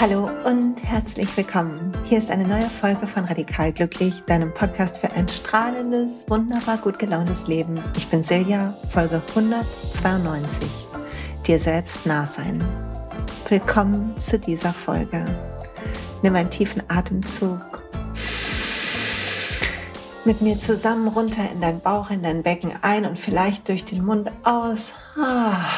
Hallo und herzlich willkommen. Hier ist eine neue Folge von Radikal Glücklich, deinem Podcast für ein strahlendes, wunderbar gut gelauntes Leben. Ich bin Silja, Folge 192. Dir selbst nah sein. Willkommen zu dieser Folge. Nimm einen tiefen Atemzug. Mit mir zusammen runter in deinen Bauch, in dein Becken ein und vielleicht durch den Mund aus. Ah.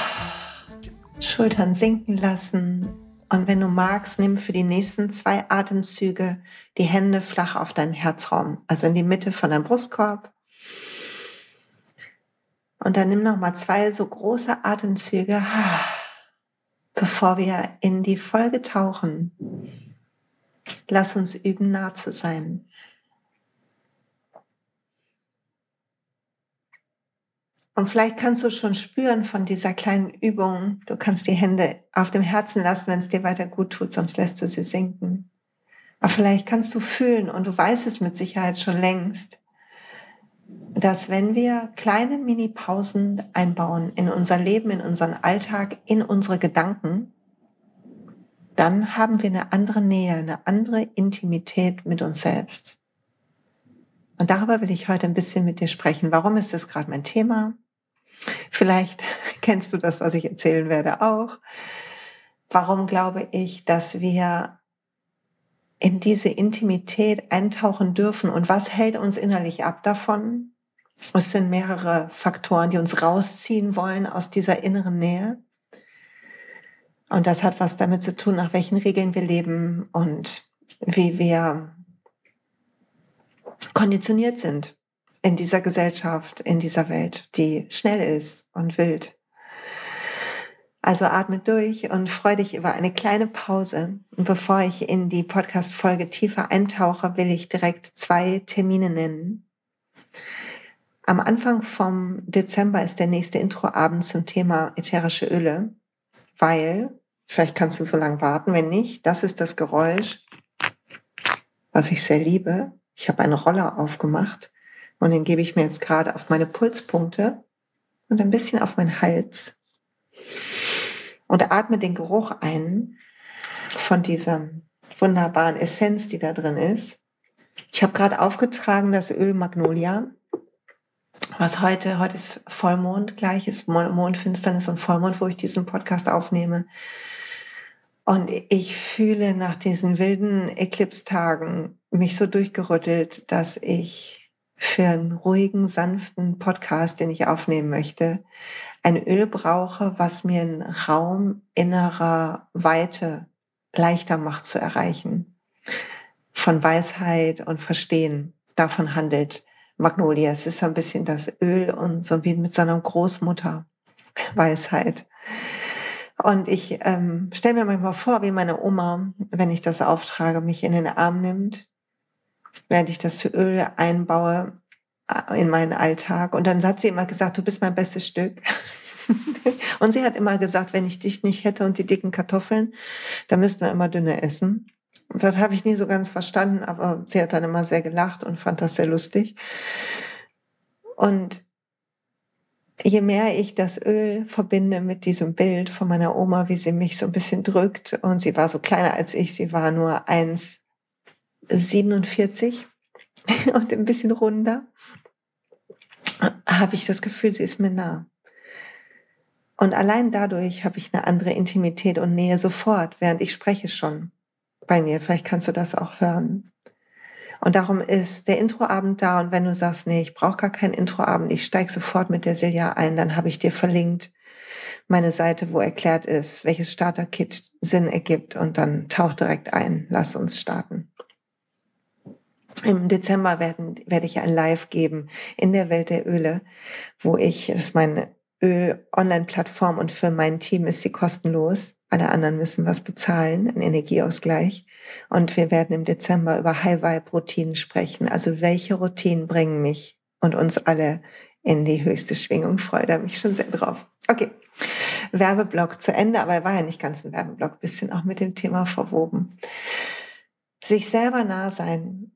Schultern sinken lassen, und wenn du magst, nimm für die nächsten zwei Atemzüge die Hände flach auf deinen Herzraum, also in die Mitte von deinem Brustkorb. Und dann nimm noch mal zwei so große Atemzüge, bevor wir in die Folge tauchen. Lass uns üben, nah zu sein. Und vielleicht kannst du schon spüren von dieser kleinen Übung, du kannst die Hände auf dem Herzen lassen, wenn es dir weiter gut tut, sonst lässt du sie sinken. Aber vielleicht kannst du fühlen, und du weißt es mit Sicherheit schon längst, dass wenn wir kleine Mini-Pausen einbauen in unser Leben, in unseren Alltag, in unsere Gedanken, dann haben wir eine andere Nähe, eine andere Intimität mit uns selbst. Und darüber will ich heute ein bisschen mit dir sprechen. Warum ist das gerade mein Thema? Vielleicht kennst du das, was ich erzählen werde, auch. Warum glaube ich, dass wir in diese Intimität eintauchen dürfen und was hält uns innerlich ab davon? Es sind mehrere Faktoren, die uns rausziehen wollen aus dieser inneren Nähe. Und das hat was damit zu tun, nach welchen Regeln wir leben und wie wir konditioniert sind in dieser Gesellschaft, in dieser Welt, die schnell ist und wild. Also atme durch und freu dich über eine kleine Pause. Und bevor ich in die Podcast-Folge tiefer eintauche, will ich direkt zwei Termine nennen. Am Anfang vom Dezember ist der nächste Introabend zum Thema ätherische Öle, weil, vielleicht kannst du so lange warten, wenn nicht, das ist das Geräusch, was ich sehr liebe. Ich habe eine Roller aufgemacht und den gebe ich mir jetzt gerade auf meine Pulspunkte und ein bisschen auf meinen Hals und atme den Geruch ein von dieser wunderbaren Essenz, die da drin ist. Ich habe gerade aufgetragen das Öl Magnolia, was heute, heute ist Vollmond, gleich ist Mondfinsternis und Vollmond, wo ich diesen Podcast aufnehme. Und ich fühle nach diesen wilden Eclipse-Tagen mich so durchgerüttelt, dass ich für einen ruhigen, sanften Podcast, den ich aufnehmen möchte, ein Öl brauche, was mir einen Raum innerer Weite leichter macht zu erreichen. Von Weisheit und Verstehen. Davon handelt Magnolia. Es ist so ein bisschen das Öl und so wie mit so einer Großmutter Weisheit. Und ich ähm, stelle mir manchmal vor, wie meine Oma, wenn ich das auftrage, mich in den Arm nimmt während ich das Öl einbaue äh, in meinen Alltag. Und dann hat sie immer gesagt, du bist mein bestes Stück. und sie hat immer gesagt, wenn ich dich nicht hätte und die dicken Kartoffeln, dann müssten wir immer dünne essen. Und das habe ich nie so ganz verstanden, aber sie hat dann immer sehr gelacht und fand das sehr lustig. Und je mehr ich das Öl verbinde mit diesem Bild von meiner Oma, wie sie mich so ein bisschen drückt, und sie war so kleiner als ich, sie war nur eins 47 und ein bisschen runder, habe ich das Gefühl, sie ist mir nah. Und allein dadurch habe ich eine andere Intimität und Nähe sofort, während ich spreche schon bei mir. Vielleicht kannst du das auch hören. Und darum ist der Introabend da. Und wenn du sagst, nee, ich brauche gar keinen Introabend, ich steige sofort mit der Silja ein, dann habe ich dir verlinkt meine Seite, wo erklärt ist, welches Starter-Kit Sinn ergibt. Und dann tauch direkt ein. Lass uns starten. Im Dezember werden, werde ich ein Live geben in der Welt der Öle, wo ich, das ist meine Öl-Online-Plattform und für mein Team ist sie kostenlos. Alle anderen müssen was bezahlen, einen Energieausgleich. Und wir werden im Dezember über High-Vibe-Routinen sprechen. Also welche Routinen bringen mich und uns alle in die höchste Schwingung? Freue da mich schon sehr drauf. Okay. Werbeblock zu Ende, aber er war ja nicht ganz ein Werbeblock, bisschen auch mit dem Thema verwoben. Sich selber nah sein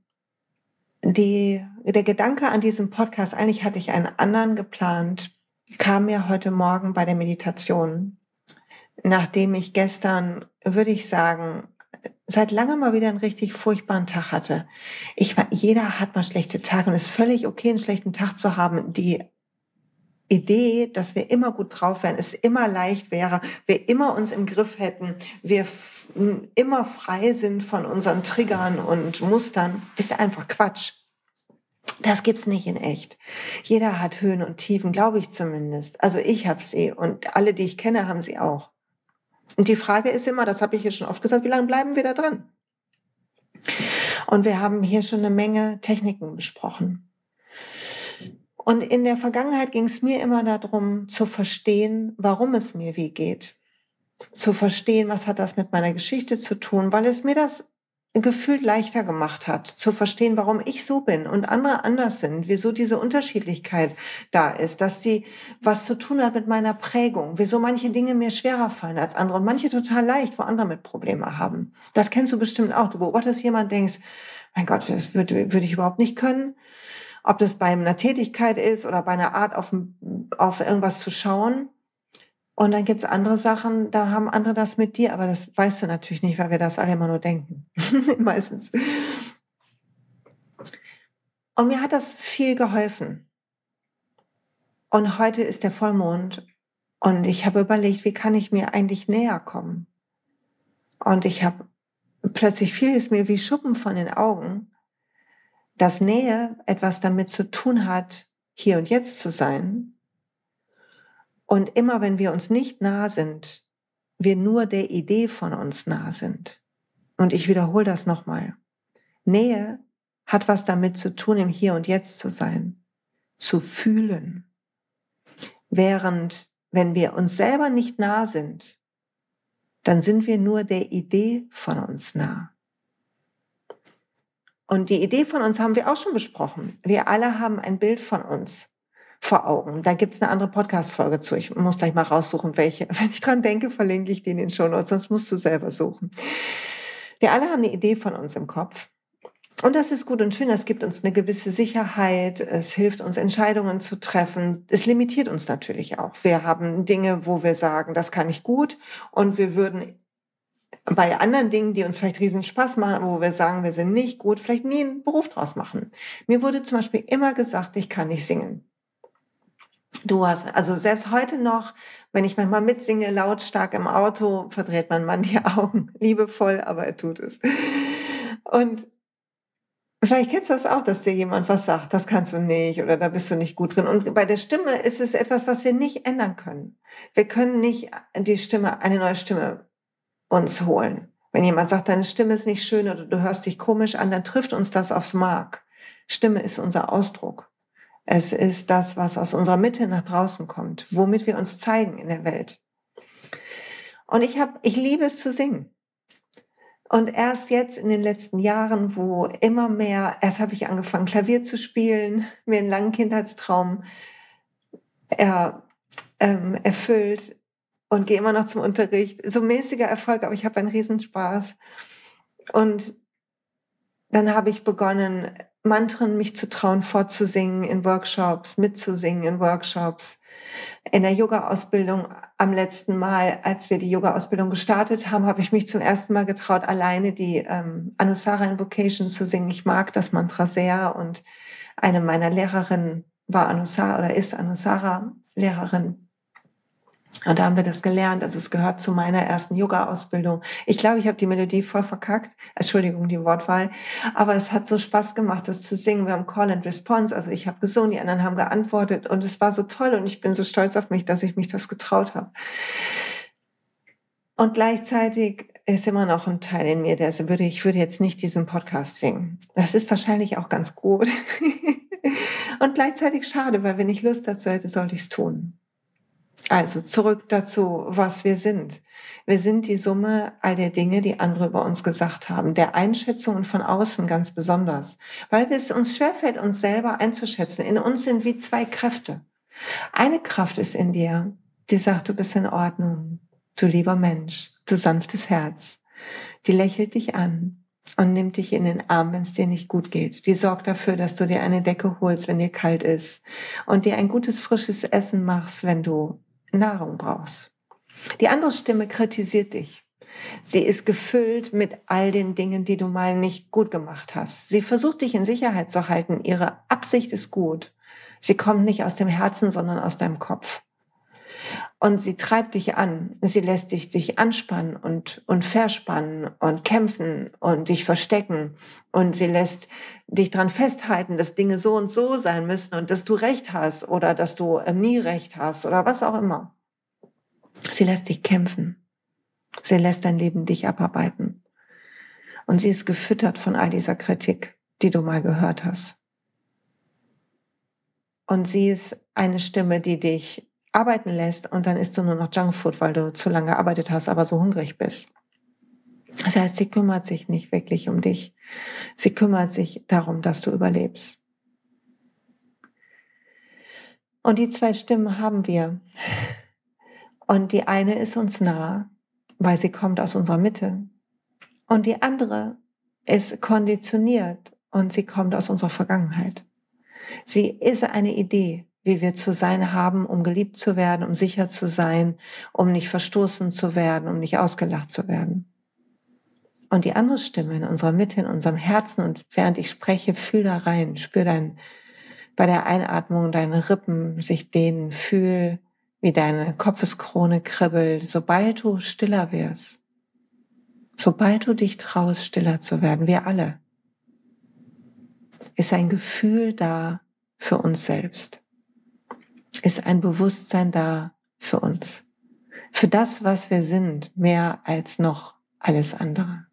die, der Gedanke an diesem Podcast, eigentlich hatte ich einen anderen geplant, kam mir heute Morgen bei der Meditation, nachdem ich gestern, würde ich sagen, seit langem mal wieder einen richtig furchtbaren Tag hatte. Ich, jeder hat mal schlechte Tage und es ist völlig okay, einen schlechten Tag zu haben. Die Idee, dass wir immer gut drauf wären, es immer leicht wäre, wir immer uns im Griff hätten, wir immer frei sind von unseren Triggern und Mustern, ist einfach Quatsch. Das gibt's nicht in echt. Jeder hat Höhen und Tiefen, glaube ich zumindest. Also ich habe sie und alle, die ich kenne, haben sie auch. Und die Frage ist immer, das habe ich hier schon oft gesagt, wie lange bleiben wir da dran? Und wir haben hier schon eine Menge Techniken besprochen. Und in der Vergangenheit ging es mir immer darum, zu verstehen, warum es mir wie geht. Zu verstehen, was hat das mit meiner Geschichte zu tun, weil es mir das gefühlt leichter gemacht hat, zu verstehen, warum ich so bin und andere anders sind, wieso diese Unterschiedlichkeit da ist, dass sie was zu tun hat mit meiner Prägung, wieso manche Dinge mir schwerer fallen als andere und manche total leicht, wo andere mit Probleme haben. Das kennst du bestimmt auch. Du beobachtest jemand, denkst, mein Gott, das würde, würde ich überhaupt nicht können ob das bei einer Tätigkeit ist oder bei einer Art, auf, auf irgendwas zu schauen. Und dann gibt's andere Sachen, da haben andere das mit dir, aber das weißt du natürlich nicht, weil wir das alle immer nur denken. Meistens. Und mir hat das viel geholfen. Und heute ist der Vollmond und ich habe überlegt, wie kann ich mir eigentlich näher kommen? Und ich habe plötzlich fiel es mir wie Schuppen von den Augen, dass Nähe etwas damit zu tun hat, hier und jetzt zu sein. Und immer wenn wir uns nicht nah sind, wir nur der Idee von uns nah sind. Und ich wiederhole das nochmal. Nähe hat was damit zu tun, im Hier und Jetzt zu sein, zu fühlen. Während, wenn wir uns selber nicht nah sind, dann sind wir nur der Idee von uns nah. Und die Idee von uns haben wir auch schon besprochen. Wir alle haben ein Bild von uns vor Augen. Da gibt's eine andere Podcast-Folge zu. Ich muss gleich mal raussuchen, welche. Wenn ich dran denke, verlinke ich die in den Show Notes, sonst musst du selber suchen. Wir alle haben eine Idee von uns im Kopf. Und das ist gut und schön. Das gibt uns eine gewisse Sicherheit. Es hilft uns, Entscheidungen zu treffen. Es limitiert uns natürlich auch. Wir haben Dinge, wo wir sagen, das kann ich gut. Und wir würden bei anderen Dingen, die uns vielleicht riesen Spaß machen, wo wir sagen, wir sind nicht gut, vielleicht nie einen Beruf draus machen. Mir wurde zum Beispiel immer gesagt, ich kann nicht singen. Du hast, also selbst heute noch, wenn ich manchmal mitsinge, lautstark im Auto, verdreht mein Mann die Augen. Liebevoll, aber er tut es. Und vielleicht kennst du das auch, dass dir jemand was sagt, das kannst du nicht oder da bist du nicht gut drin. Und bei der Stimme ist es etwas, was wir nicht ändern können. Wir können nicht die Stimme, eine neue Stimme uns holen. Wenn jemand sagt, deine Stimme ist nicht schön oder du hörst dich komisch an, dann trifft uns das aufs Mark. Stimme ist unser Ausdruck. Es ist das, was aus unserer Mitte nach draußen kommt, womit wir uns zeigen in der Welt. Und ich habe, ich liebe es zu singen. Und erst jetzt in den letzten Jahren, wo immer mehr, erst habe ich angefangen, Klavier zu spielen, mir einen langen Kindheitstraum er, ähm, erfüllt, und gehe immer noch zum Unterricht. So mäßiger Erfolg, aber ich habe einen Riesenspaß. Und dann habe ich begonnen, Mantren mich zu trauen, vorzusingen in Workshops, mitzusingen in Workshops. In der Yoga-Ausbildung am letzten Mal, als wir die Yoga-Ausbildung gestartet haben, habe ich mich zum ersten Mal getraut, alleine die ähm, Anusara Invocation zu singen. Ich mag das Mantra sehr und eine meiner Lehrerinnen war Anusara oder ist Anusara Lehrerin. Und da haben wir das gelernt. Also es gehört zu meiner ersten Yoga-Ausbildung. Ich glaube, ich habe die Melodie voll verkackt. Entschuldigung, die Wortwahl. Aber es hat so Spaß gemacht, das zu singen. Wir haben Call and Response. Also ich habe gesungen, die anderen haben geantwortet. Und es war so toll. Und ich bin so stolz auf mich, dass ich mich das getraut habe. Und gleichzeitig ist immer noch ein Teil in mir, der so würde, ich würde jetzt nicht diesen Podcast singen. Das ist wahrscheinlich auch ganz gut. Und gleichzeitig schade, weil wenn ich Lust dazu hätte, sollte ich es tun. Also zurück dazu, was wir sind. Wir sind die Summe all der Dinge, die andere über uns gesagt haben, der Einschätzungen von außen ganz besonders, weil es uns schwerfällt, uns selber einzuschätzen. In uns sind wie zwei Kräfte. Eine Kraft ist in dir, die sagt, du bist in Ordnung, du lieber Mensch, du sanftes Herz. Die lächelt dich an, und nimmt dich in den Arm, wenn es dir nicht gut geht. Die sorgt dafür, dass du dir eine Decke holst, wenn dir kalt ist und dir ein gutes, frisches Essen machst, wenn du Nahrung brauchst. Die andere Stimme kritisiert dich. Sie ist gefüllt mit all den Dingen, die du mal nicht gut gemacht hast. Sie versucht dich in Sicherheit zu halten. Ihre Absicht ist gut. Sie kommt nicht aus dem Herzen, sondern aus deinem Kopf. Und sie treibt dich an. Sie lässt dich dich anspannen und, und verspannen und kämpfen und dich verstecken. Und sie lässt dich dran festhalten, dass Dinge so und so sein müssen und dass du Recht hast oder dass du äh, nie Recht hast oder was auch immer. Sie lässt dich kämpfen. Sie lässt dein Leben dich abarbeiten. Und sie ist gefüttert von all dieser Kritik, die du mal gehört hast. Und sie ist eine Stimme, die dich arbeiten lässt und dann isst du nur noch Junkfood, weil du zu lange gearbeitet hast, aber so hungrig bist. Das heißt, sie kümmert sich nicht wirklich um dich. Sie kümmert sich darum, dass du überlebst. Und die zwei Stimmen haben wir. Und die eine ist uns nah, weil sie kommt aus unserer Mitte. Und die andere ist konditioniert und sie kommt aus unserer Vergangenheit. Sie ist eine Idee, wie wir zu sein haben, um geliebt zu werden, um sicher zu sein, um nicht verstoßen zu werden, um nicht ausgelacht zu werden. Und die andere Stimme in unserer Mitte, in unserem Herzen und während ich spreche, fühl da rein, spür dein, bei der Einatmung deine Rippen sich dehnen, fühl, wie deine Kopfeskrone kribbelt, sobald du stiller wirst. Sobald du dich traust, stiller zu werden, wir alle, ist ein Gefühl da für uns selbst. Ist ein Bewusstsein da für uns. Für das, was wir sind, mehr als noch alles andere.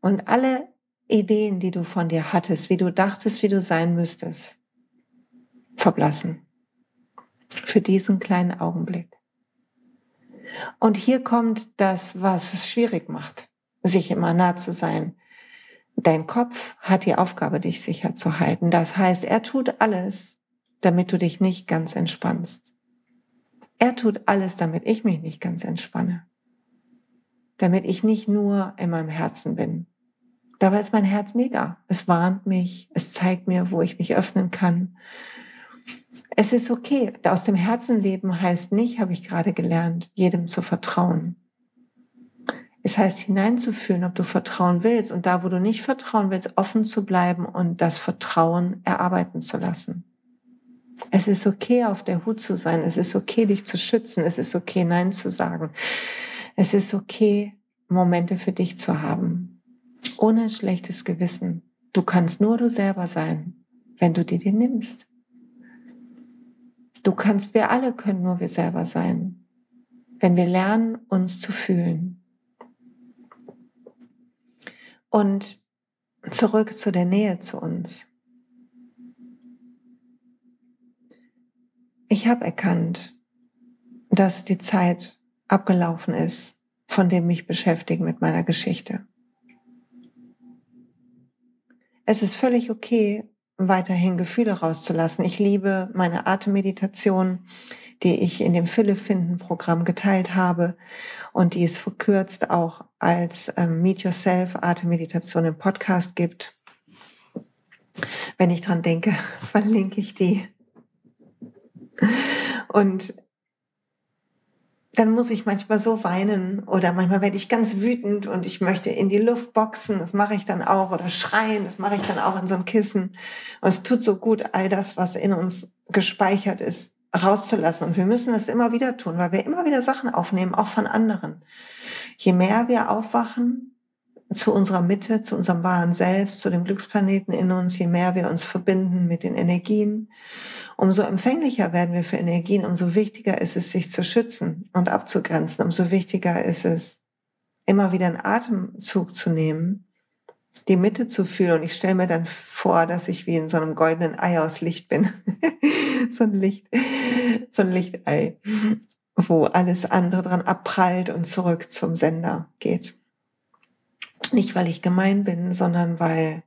Und alle Ideen, die du von dir hattest, wie du dachtest, wie du sein müsstest, verblassen für diesen kleinen Augenblick. Und hier kommt das, was es schwierig macht, sich immer nah zu sein. Dein Kopf hat die Aufgabe, dich sicher zu halten. Das heißt, er tut alles, damit du dich nicht ganz entspannst. Er tut alles, damit ich mich nicht ganz entspanne. Damit ich nicht nur in meinem Herzen bin. Dabei ist mein Herz mega. Es warnt mich, es zeigt mir, wo ich mich öffnen kann, es ist okay. Aus dem Herzen leben heißt nicht, habe ich gerade gelernt, jedem zu vertrauen. Es heißt hineinzufühlen, ob du vertrauen willst und da, wo du nicht vertrauen willst, offen zu bleiben und das Vertrauen erarbeiten zu lassen. Es ist okay, auf der Hut zu sein. Es ist okay, dich zu schützen. Es ist okay, Nein zu sagen. Es ist okay, Momente für dich zu haben. Ohne schlechtes Gewissen. Du kannst nur du selber sein, wenn du dir nimmst. Du kannst, wir alle können nur wir selber sein, wenn wir lernen, uns zu fühlen. Und zurück zu der Nähe zu uns. Ich habe erkannt, dass die Zeit abgelaufen ist von dem mich beschäftigen mit meiner Geschichte. Es ist völlig okay, weiterhin Gefühle rauszulassen. Ich liebe meine Atemmeditation, die ich in dem Fülle-Finden-Programm geteilt habe und die es verkürzt auch als ähm, Meet Yourself Atemmeditation im Podcast gibt. Wenn ich dran denke, verlinke ich die. Und dann muss ich manchmal so weinen oder manchmal werde ich ganz wütend und ich möchte in die Luft boxen, das mache ich dann auch oder schreien, das mache ich dann auch in so einem Kissen. Und es tut so gut, all das, was in uns gespeichert ist, rauszulassen. Und wir müssen das immer wieder tun, weil wir immer wieder Sachen aufnehmen, auch von anderen. Je mehr wir aufwachen, zu unserer Mitte, zu unserem wahren Selbst, zu dem Glücksplaneten in uns, je mehr wir uns verbinden mit den Energien, umso empfänglicher werden wir für Energien, umso wichtiger ist es, sich zu schützen und abzugrenzen, umso wichtiger ist es, immer wieder einen Atemzug zu nehmen, die Mitte zu fühlen. Und ich stelle mir dann vor, dass ich wie in so einem goldenen Ei aus Licht bin. so ein Licht, so ein Lichtei, wo alles andere dran abprallt und zurück zum Sender geht. Nicht, weil ich gemein bin, sondern weil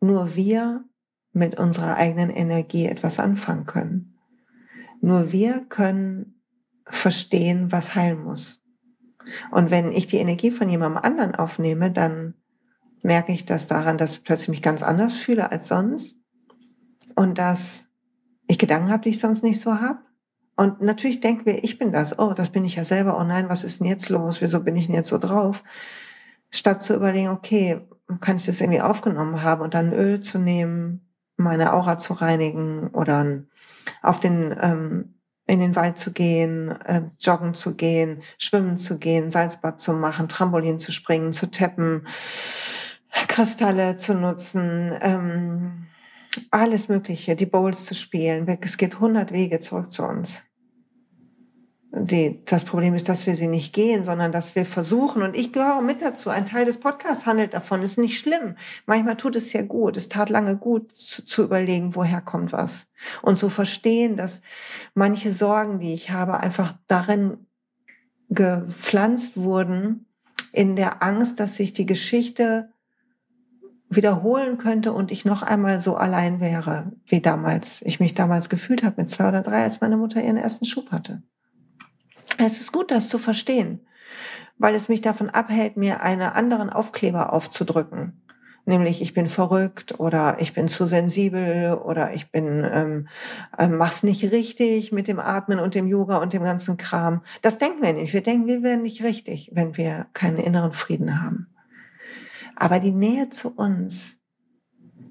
nur wir mit unserer eigenen Energie etwas anfangen können. Nur wir können verstehen, was heilen muss. Und wenn ich die Energie von jemandem anderen aufnehme, dann merke ich das daran, dass ich plötzlich mich ganz anders fühle als sonst und dass ich Gedanken habe, die ich sonst nicht so habe. Und natürlich denken wir, ich bin das. Oh, das bin ich ja selber. Oh nein, was ist denn jetzt los? Wieso bin ich denn jetzt so drauf? Statt zu überlegen, okay, kann ich das irgendwie aufgenommen haben und dann Öl zu nehmen, meine Aura zu reinigen oder auf den ähm, in den Wald zu gehen, äh, joggen zu gehen, schwimmen zu gehen, Salzbad zu machen, Trampolin zu springen, zu tappen, Kristalle zu nutzen, ähm, alles Mögliche, die Bowls zu spielen. Es geht hundert Wege zurück zu uns. Die, das Problem ist, dass wir sie nicht gehen, sondern dass wir versuchen, und ich gehöre mit dazu, ein Teil des Podcasts handelt davon, ist nicht schlimm. Manchmal tut es ja gut, es tat lange gut zu, zu überlegen, woher kommt was. Und zu verstehen, dass manche Sorgen, die ich habe, einfach darin gepflanzt wurden, in der Angst, dass sich die Geschichte wiederholen könnte und ich noch einmal so allein wäre, wie damals, ich mich damals gefühlt habe mit zwei oder drei, als meine Mutter ihren ersten Schub hatte. Es ist gut, das zu verstehen, weil es mich davon abhält, mir einen anderen Aufkleber aufzudrücken. Nämlich ich bin verrückt oder ich bin zu sensibel oder ich bin ähm, äh, mach's nicht richtig mit dem Atmen und dem Yoga und dem ganzen Kram. Das denken wir nicht. Wir denken, wir werden nicht richtig, wenn wir keinen inneren Frieden haben. Aber die Nähe zu uns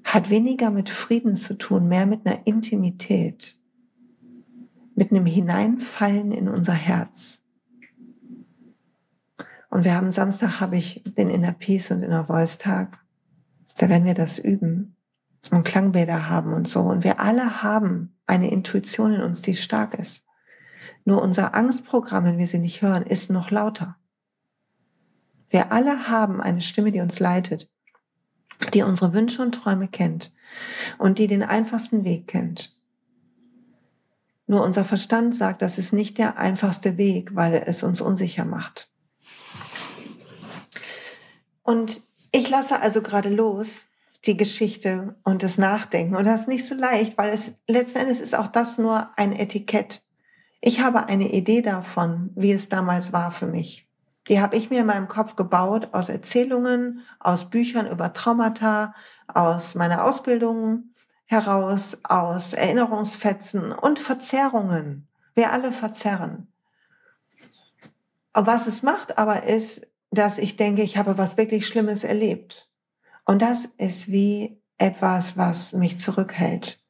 hat weniger mit Frieden zu tun, mehr mit einer Intimität, mit einem Hineinfallen in unser Herz. Und wir haben Samstag habe ich den Inner Peace und Inner Voice Tag. Da werden wir das üben und Klangbäder haben und so. Und wir alle haben eine Intuition in uns, die stark ist. Nur unser Angstprogramm, wenn wir sie nicht hören, ist noch lauter. Wir alle haben eine Stimme, die uns leitet, die unsere Wünsche und Träume kennt und die den einfachsten Weg kennt. Nur unser Verstand sagt, das ist nicht der einfachste Weg, weil es uns unsicher macht. Und ich lasse also gerade los die Geschichte und das Nachdenken. Und das ist nicht so leicht, weil es letzten Endes ist auch das nur ein Etikett. Ich habe eine Idee davon, wie es damals war für mich. Die habe ich mir in meinem Kopf gebaut aus Erzählungen, aus Büchern über Traumata, aus meiner Ausbildung heraus, aus Erinnerungsfetzen und Verzerrungen. Wir alle verzerren. Und was es macht aber ist, dass ich denke, ich habe was wirklich Schlimmes erlebt. Und das ist wie etwas, was mich zurückhält.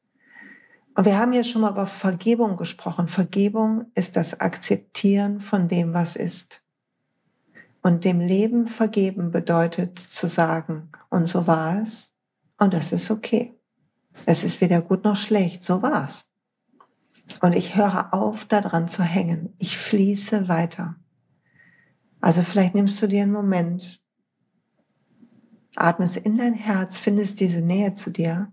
Und wir haben ja schon mal über Vergebung gesprochen. Vergebung ist das Akzeptieren von dem, was ist. Und dem Leben vergeben bedeutet zu sagen, und so war es, und das ist okay. Es ist weder gut noch schlecht, so war es. Und ich höre auf, daran zu hängen. Ich fließe weiter. Also vielleicht nimmst du dir einen Moment, atmest in dein Herz, findest diese Nähe zu dir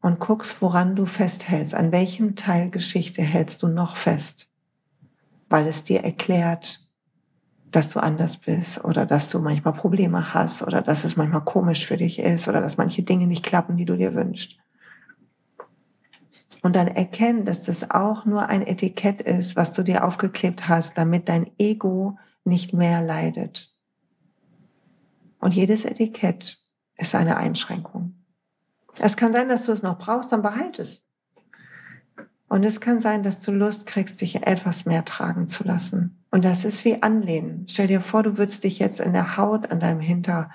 und guckst, woran du festhältst. An welchem Teil Geschichte hältst du noch fest? weil es dir erklärt, dass du anders bist oder dass du manchmal Probleme hast oder dass es manchmal komisch für dich ist oder dass manche Dinge nicht klappen, die du dir wünschst. Und dann erkennen, dass das auch nur ein Etikett ist, was du dir aufgeklebt hast, damit dein Ego nicht mehr leidet. Und jedes Etikett ist eine Einschränkung. Es kann sein, dass du es noch brauchst, dann behalte es. Und es kann sein, dass du Lust kriegst, dich etwas mehr tragen zu lassen. Und das ist wie Anlehnen. Stell dir vor, du würdest dich jetzt in der Haut an deinem Hinter,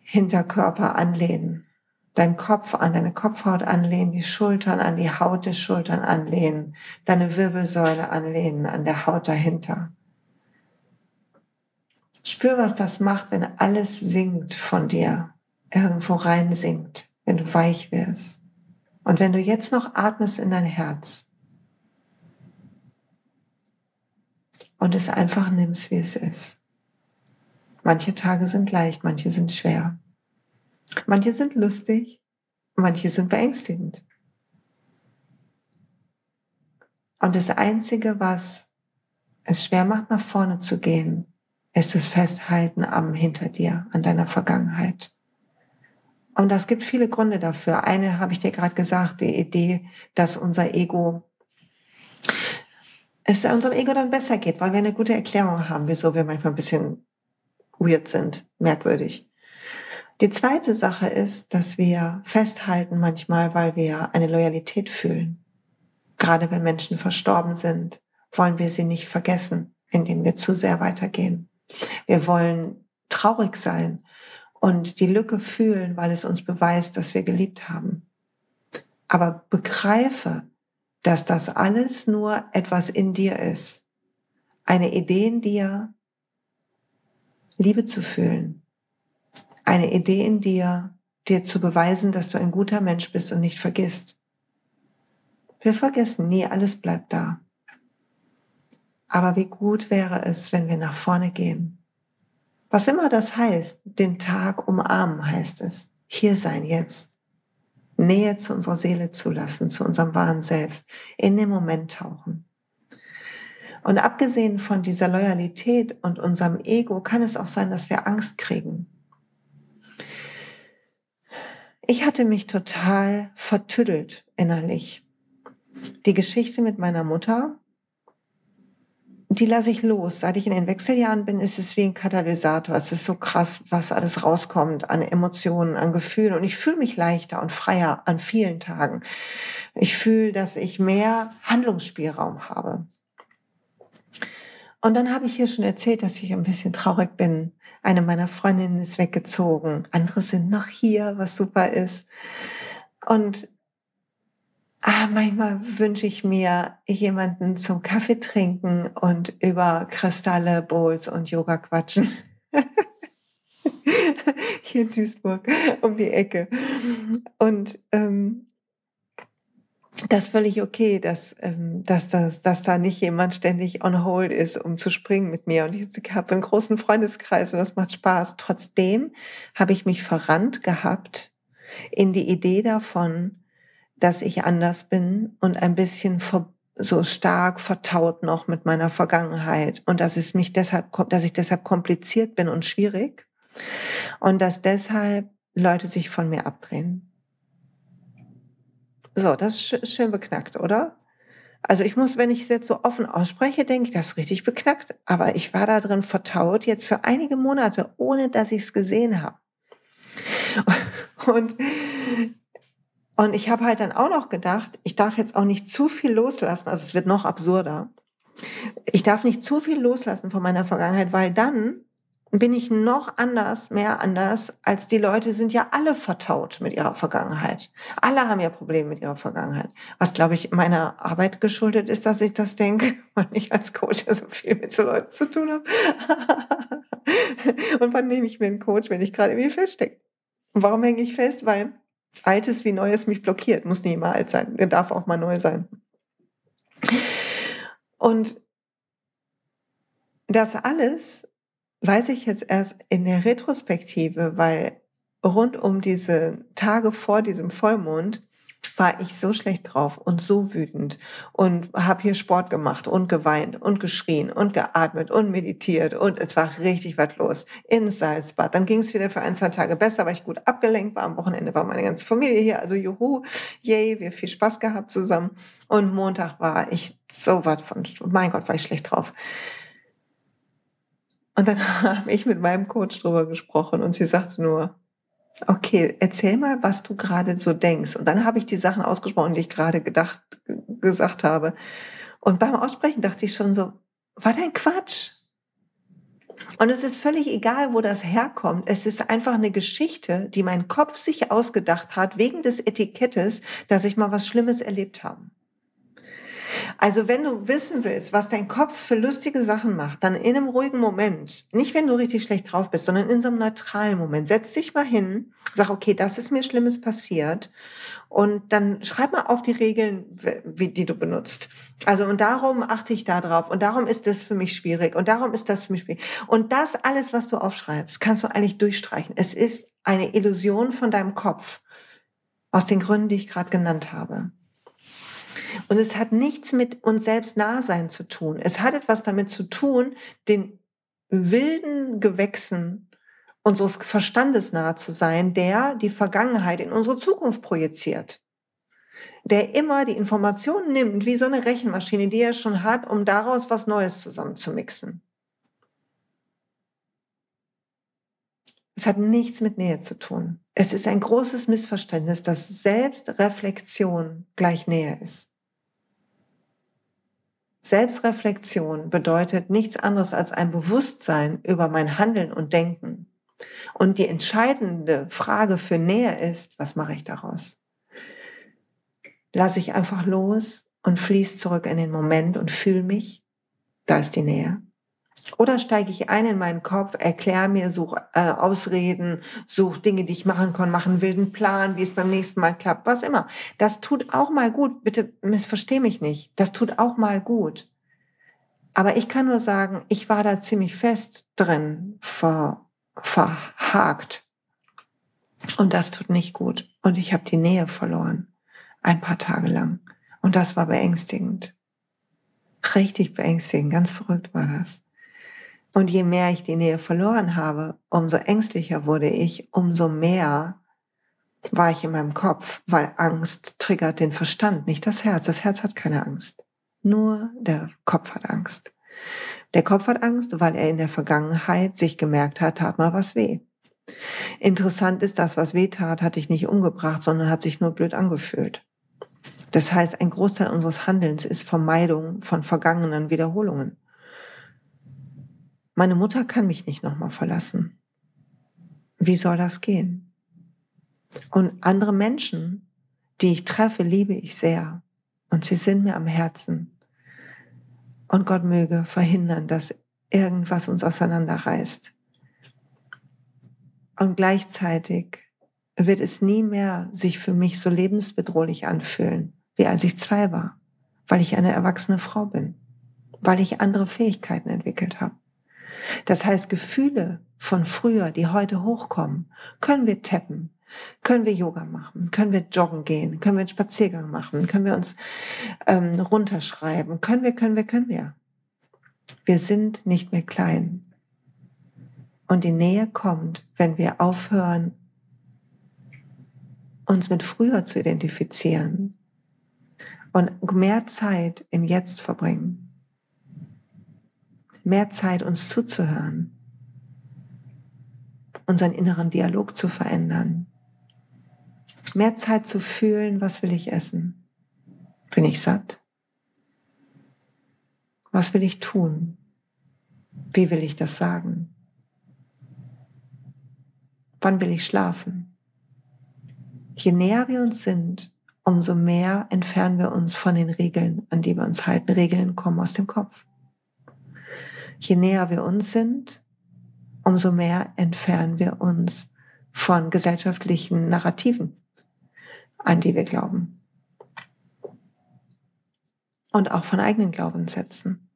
Hinterkörper anlehnen. Dein Kopf an deine Kopfhaut anlehnen, die Schultern an die Haut des Schultern anlehnen, deine Wirbelsäule anlehnen an der Haut dahinter. Spür, was das macht, wenn alles sinkt von dir, irgendwo rein sinkt, wenn du weich wirst. Und wenn du jetzt noch atmest in dein Herz und es einfach nimmst, wie es ist. Manche Tage sind leicht, manche sind schwer. Manche sind lustig, manche sind beängstigend. Und das Einzige, was es schwer macht, nach vorne zu gehen, ist das Festhalten am hinter dir, an deiner Vergangenheit. Und das gibt viele Gründe dafür. Eine habe ich dir gerade gesagt, die Idee, dass unser Ego es unserem Ego dann besser geht, weil wir eine gute Erklärung haben, wieso wir manchmal ein bisschen weird sind, merkwürdig. Die zweite Sache ist, dass wir festhalten manchmal, weil wir eine Loyalität fühlen. Gerade wenn Menschen verstorben sind, wollen wir sie nicht vergessen, indem wir zu sehr weitergehen. Wir wollen traurig sein und die Lücke fühlen, weil es uns beweist, dass wir geliebt haben. Aber begreife, dass das alles nur etwas in dir ist. Eine Idee in dir, Liebe zu fühlen. Eine Idee in dir, dir zu beweisen, dass du ein guter Mensch bist und nicht vergisst. Wir vergessen nie, alles bleibt da. Aber wie gut wäre es, wenn wir nach vorne gehen. Was immer das heißt, den Tag umarmen heißt es. Hier sein jetzt. Nähe zu unserer Seele zulassen, zu unserem wahren Selbst, in den Moment tauchen. Und abgesehen von dieser Loyalität und unserem Ego kann es auch sein, dass wir Angst kriegen. Ich hatte mich total vertüdelt innerlich. Die Geschichte mit meiner Mutter die lasse ich los. Seit ich in den Wechseljahren bin, ist es wie ein Katalysator. Es ist so krass, was alles rauskommt an Emotionen, an Gefühlen. Und ich fühle mich leichter und freier an vielen Tagen. Ich fühle, dass ich mehr Handlungsspielraum habe. Und dann habe ich hier schon erzählt, dass ich ein bisschen traurig bin. Eine meiner Freundinnen ist weggezogen. Andere sind noch hier, was super ist. Und Ah, manchmal wünsche ich mir jemanden zum Kaffee trinken und über Kristalle, Bowls und Yoga quatschen. Hier in Duisburg um die Ecke. Und ähm, das ist völlig okay, dass, ähm, dass, dass, dass da nicht jemand ständig on hold ist, um zu springen mit mir. Und ich habe einen großen Freundeskreis und das macht Spaß. Trotzdem habe ich mich verrannt gehabt in die Idee davon, dass ich anders bin und ein bisschen so stark vertaut noch mit meiner Vergangenheit und dass es mich deshalb, dass ich deshalb kompliziert bin und schwierig und dass deshalb Leute sich von mir abdrehen. So, das ist schön beknackt, oder? Also ich muss, wenn ich es jetzt so offen ausspreche, denke ich, das ist richtig beknackt. Aber ich war da drin vertaut jetzt für einige Monate, ohne dass ich es gesehen habe. Und und ich habe halt dann auch noch gedacht, ich darf jetzt auch nicht zu viel loslassen, also es wird noch absurder. Ich darf nicht zu viel loslassen von meiner Vergangenheit, weil dann bin ich noch anders, mehr anders, als die Leute sind ja alle vertaut mit ihrer Vergangenheit. Alle haben ja Probleme mit ihrer Vergangenheit. Was, glaube ich, meiner Arbeit geschuldet ist, dass ich das denke, weil ich als Coach ja so viel mit so Leuten zu tun habe. Und wann nehme ich mir einen Coach, wenn ich gerade irgendwie feststecke? Warum hänge ich fest? Weil Altes wie Neues mich blockiert. Muss nicht immer alt sein. Darf auch mal neu sein. Und das alles weiß ich jetzt erst in der Retrospektive, weil rund um diese Tage vor diesem Vollmond war ich so schlecht drauf und so wütend und habe hier Sport gemacht und geweint und geschrien und geatmet und meditiert und es war richtig was los ins Salzbad. Dann ging es wieder für ein, zwei Tage besser, weil ich gut abgelenkt war. Am Wochenende war meine ganze Familie hier, also juhu, yay, wir viel Spaß gehabt zusammen. Und Montag war ich so was von, mein Gott, war ich schlecht drauf. Und dann habe ich mit meinem Coach drüber gesprochen und sie sagte nur, Okay, erzähl mal, was du gerade so denkst. Und dann habe ich die Sachen ausgesprochen, die ich gerade gedacht, gesagt habe. Und beim Aussprechen dachte ich schon so, war dein Quatsch? Und es ist völlig egal, wo das herkommt. Es ist einfach eine Geschichte, die mein Kopf sich ausgedacht hat, wegen des Etikettes, dass ich mal was Schlimmes erlebt habe. Also wenn du wissen willst, was dein Kopf für lustige Sachen macht, dann in einem ruhigen Moment, nicht wenn du richtig schlecht drauf bist, sondern in so einem neutralen Moment, setz dich mal hin, sag, okay, das ist mir Schlimmes passiert und dann schreib mal auf die Regeln, wie, die du benutzt. Also und darum achte ich da drauf und darum ist das für mich schwierig und darum ist das für mich schwierig. Und das alles, was du aufschreibst, kannst du eigentlich durchstreichen. Es ist eine Illusion von deinem Kopf aus den Gründen, die ich gerade genannt habe. Und es hat nichts mit uns selbst Nahsein zu tun. Es hat etwas damit zu tun, den wilden Gewächsen unseres Verstandes nahe zu sein, der die Vergangenheit in unsere Zukunft projiziert. der immer die Informationen nimmt, wie so eine Rechenmaschine, die er schon hat, um daraus was Neues zusammenzumixen. Es hat nichts mit Nähe zu tun. Es ist ein großes Missverständnis, dass Selbstreflexion gleich Nähe ist. Selbstreflexion bedeutet nichts anderes als ein Bewusstsein über mein Handeln und Denken. Und die entscheidende Frage für Nähe ist, was mache ich daraus? Lasse ich einfach los und fließe zurück in den Moment und fühle mich? Da ist die Nähe. Oder steige ich ein in meinen Kopf, erkläre mir, suche äh, Ausreden, suche Dinge, die ich machen kann, mache einen wilden Plan, wie es beim nächsten Mal klappt, was immer. Das tut auch mal gut. Bitte missversteh mich nicht. Das tut auch mal gut. Aber ich kann nur sagen, ich war da ziemlich fest drin, ver, verhakt. Und das tut nicht gut. Und ich habe die Nähe verloren. Ein paar Tage lang. Und das war beängstigend. Richtig beängstigend. Ganz verrückt war das. Und je mehr ich die Nähe verloren habe, umso ängstlicher wurde ich, umso mehr war ich in meinem Kopf, weil Angst triggert den Verstand, nicht das Herz. Das Herz hat keine Angst. Nur der Kopf hat Angst. Der Kopf hat Angst, weil er in der Vergangenheit sich gemerkt hat, tat mal was weh. Interessant ist, das, was weh tat, hat dich nicht umgebracht, sondern hat sich nur blöd angefühlt. Das heißt, ein Großteil unseres Handelns ist Vermeidung von vergangenen Wiederholungen. Meine Mutter kann mich nicht nochmal verlassen. Wie soll das gehen? Und andere Menschen, die ich treffe, liebe ich sehr. Und sie sind mir am Herzen. Und Gott möge verhindern, dass irgendwas uns auseinanderreißt. Und gleichzeitig wird es nie mehr sich für mich so lebensbedrohlich anfühlen, wie als ich zwei war, weil ich eine erwachsene Frau bin, weil ich andere Fähigkeiten entwickelt habe. Das heißt, Gefühle von früher, die heute hochkommen, können wir tappen, können wir Yoga machen, können wir joggen gehen, können wir einen Spaziergang machen, können wir uns ähm, runterschreiben, können wir, können wir, können wir. Wir sind nicht mehr klein. Und die Nähe kommt, wenn wir aufhören, uns mit früher zu identifizieren und mehr Zeit im Jetzt verbringen mehr Zeit, uns zuzuhören, unseren inneren Dialog zu verändern, mehr Zeit zu fühlen, was will ich essen? Bin ich satt? Was will ich tun? Wie will ich das sagen? Wann will ich schlafen? Je näher wir uns sind, umso mehr entfernen wir uns von den Regeln, an die wir uns halten. Regeln kommen aus dem Kopf. Je näher wir uns sind, umso mehr entfernen wir uns von gesellschaftlichen Narrativen, an die wir glauben. Und auch von eigenen Glaubenssätzen.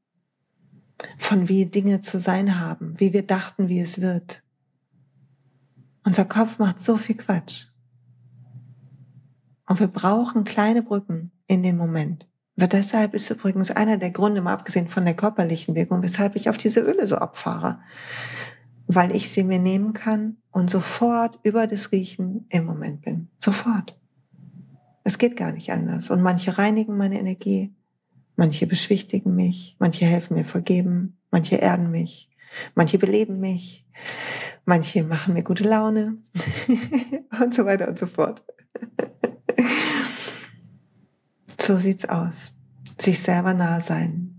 Von wie Dinge zu sein haben, wie wir dachten, wie es wird. Unser Kopf macht so viel Quatsch. Und wir brauchen kleine Brücken in den Moment. Weil deshalb ist übrigens einer der Gründe, mal abgesehen von der körperlichen Wirkung, weshalb ich auf diese Öle so abfahre. Weil ich sie mir nehmen kann und sofort über das Riechen im Moment bin. Sofort. Es geht gar nicht anders. Und manche reinigen meine Energie, manche beschwichtigen mich, manche helfen mir vergeben, manche erden mich, manche beleben mich, manche machen mir gute Laune und so weiter und so fort. So sieht's aus. Sich selber nah sein.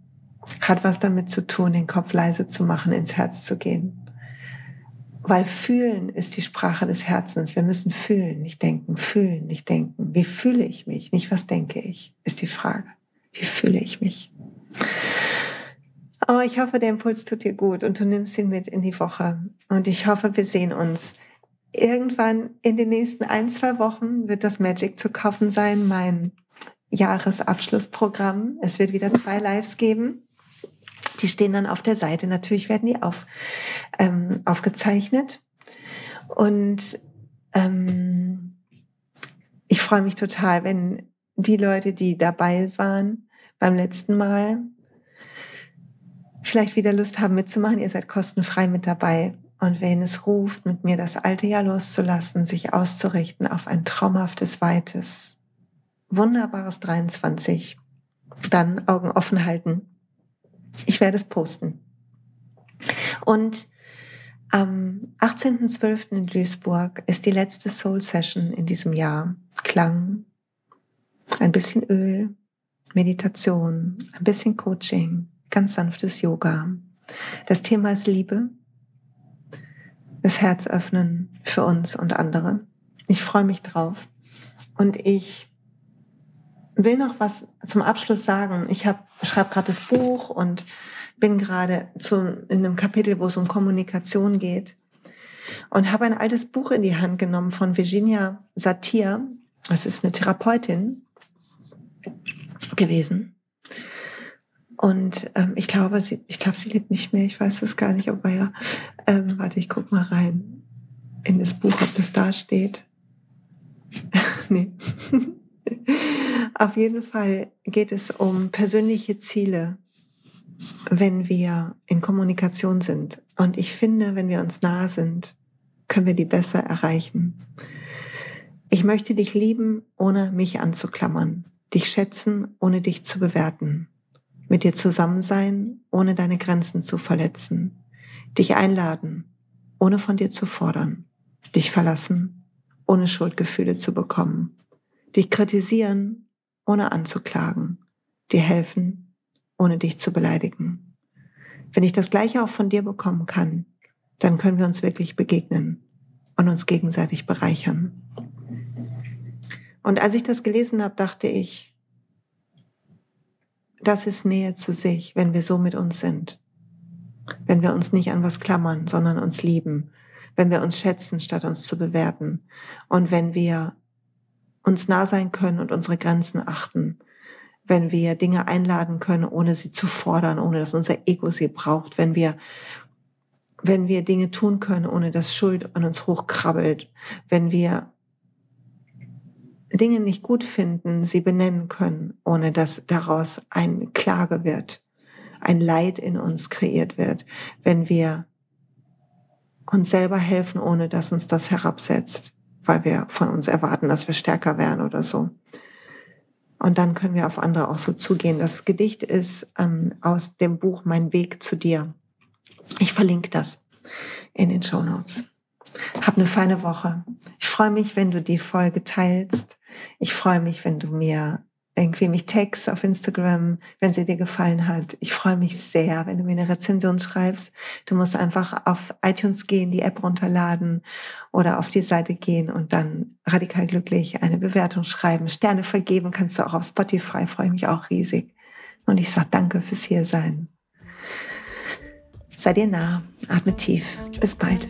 Hat was damit zu tun, den Kopf leise zu machen, ins Herz zu gehen. Weil fühlen ist die Sprache des Herzens. Wir müssen fühlen, nicht denken. Fühlen, nicht denken. Wie fühle ich mich? Nicht was denke ich, ist die Frage. Wie fühle ich mich? Oh, ich hoffe, der Impuls tut dir gut und du nimmst ihn mit in die Woche. Und ich hoffe, wir sehen uns irgendwann in den nächsten ein, zwei Wochen wird das Magic zu kaufen sein, mein Jahresabschlussprogramm. Es wird wieder zwei Lives geben. Die stehen dann auf der Seite. Natürlich werden die auf, ähm, aufgezeichnet. Und ähm, ich freue mich total, wenn die Leute, die dabei waren beim letzten Mal, vielleicht wieder Lust haben mitzumachen. Ihr seid kostenfrei mit dabei. Und wenn es ruft, mit mir das alte Jahr loszulassen, sich auszurichten auf ein traumhaftes, weites, wunderbares 23. Dann Augen offen halten. Ich werde es posten. Und am 18.12. in Duisburg ist die letzte Soul Session in diesem Jahr. Klang, ein bisschen Öl, Meditation, ein bisschen Coaching, ganz sanftes Yoga. Das Thema ist Liebe, das Herz öffnen für uns und andere. Ich freue mich drauf. Und ich will noch was zum Abschluss sagen. Ich schreibe gerade das Buch und bin gerade zu, in einem Kapitel, wo es um Kommunikation geht und habe ein altes Buch in die Hand genommen von Virginia Satir. Das ist eine Therapeutin gewesen. Und ähm, ich glaube, sie, ich glaube, sie lebt nicht mehr. Ich weiß es gar nicht, aber ja. Ähm, warte, ich guck mal rein in das Buch, ob das da steht. nee. Auf jeden Fall geht es um persönliche Ziele wenn wir in Kommunikation sind. Und ich finde, wenn wir uns nah sind, können wir die besser erreichen. Ich möchte dich lieben, ohne mich anzuklammern, dich schätzen, ohne dich zu bewerten, mit dir zusammen sein, ohne deine Grenzen zu verletzen, dich einladen, ohne von dir zu fordern, dich verlassen, ohne Schuldgefühle zu bekommen, dich kritisieren, ohne anzuklagen, dir helfen, ohne dich zu beleidigen. Wenn ich das Gleiche auch von dir bekommen kann, dann können wir uns wirklich begegnen und uns gegenseitig bereichern. Und als ich das gelesen habe, dachte ich, das ist Nähe zu sich, wenn wir so mit uns sind. Wenn wir uns nicht an was klammern, sondern uns lieben. Wenn wir uns schätzen, statt uns zu bewerten. Und wenn wir uns nah sein können und unsere Grenzen achten wenn wir Dinge einladen können, ohne sie zu fordern, ohne dass unser Ego sie braucht, wenn wir wenn wir Dinge tun können, ohne dass Schuld an uns hochkrabbelt, wenn wir Dinge nicht gut finden, sie benennen können, ohne dass daraus ein Klage wird, ein Leid in uns kreiert wird, wenn wir uns selber helfen, ohne dass uns das herabsetzt, weil wir von uns erwarten, dass wir stärker werden oder so. Und dann können wir auf andere auch so zugehen. Das Gedicht ist ähm, aus dem Buch Mein Weg zu dir. Ich verlinke das in den Show Notes. Hab eine feine Woche. Ich freue mich, wenn du die Folge teilst. Ich freue mich, wenn du mir irgendwie mich tags auf Instagram, wenn sie dir gefallen hat. Ich freue mich sehr, wenn du mir eine Rezension schreibst. Du musst einfach auf iTunes gehen, die App runterladen oder auf die Seite gehen und dann radikal glücklich eine Bewertung schreiben. Sterne vergeben kannst du auch auf Spotify, freue mich auch riesig. Und ich sage danke fürs Hiersein. Sei dir nah, atme tief. Bis bald.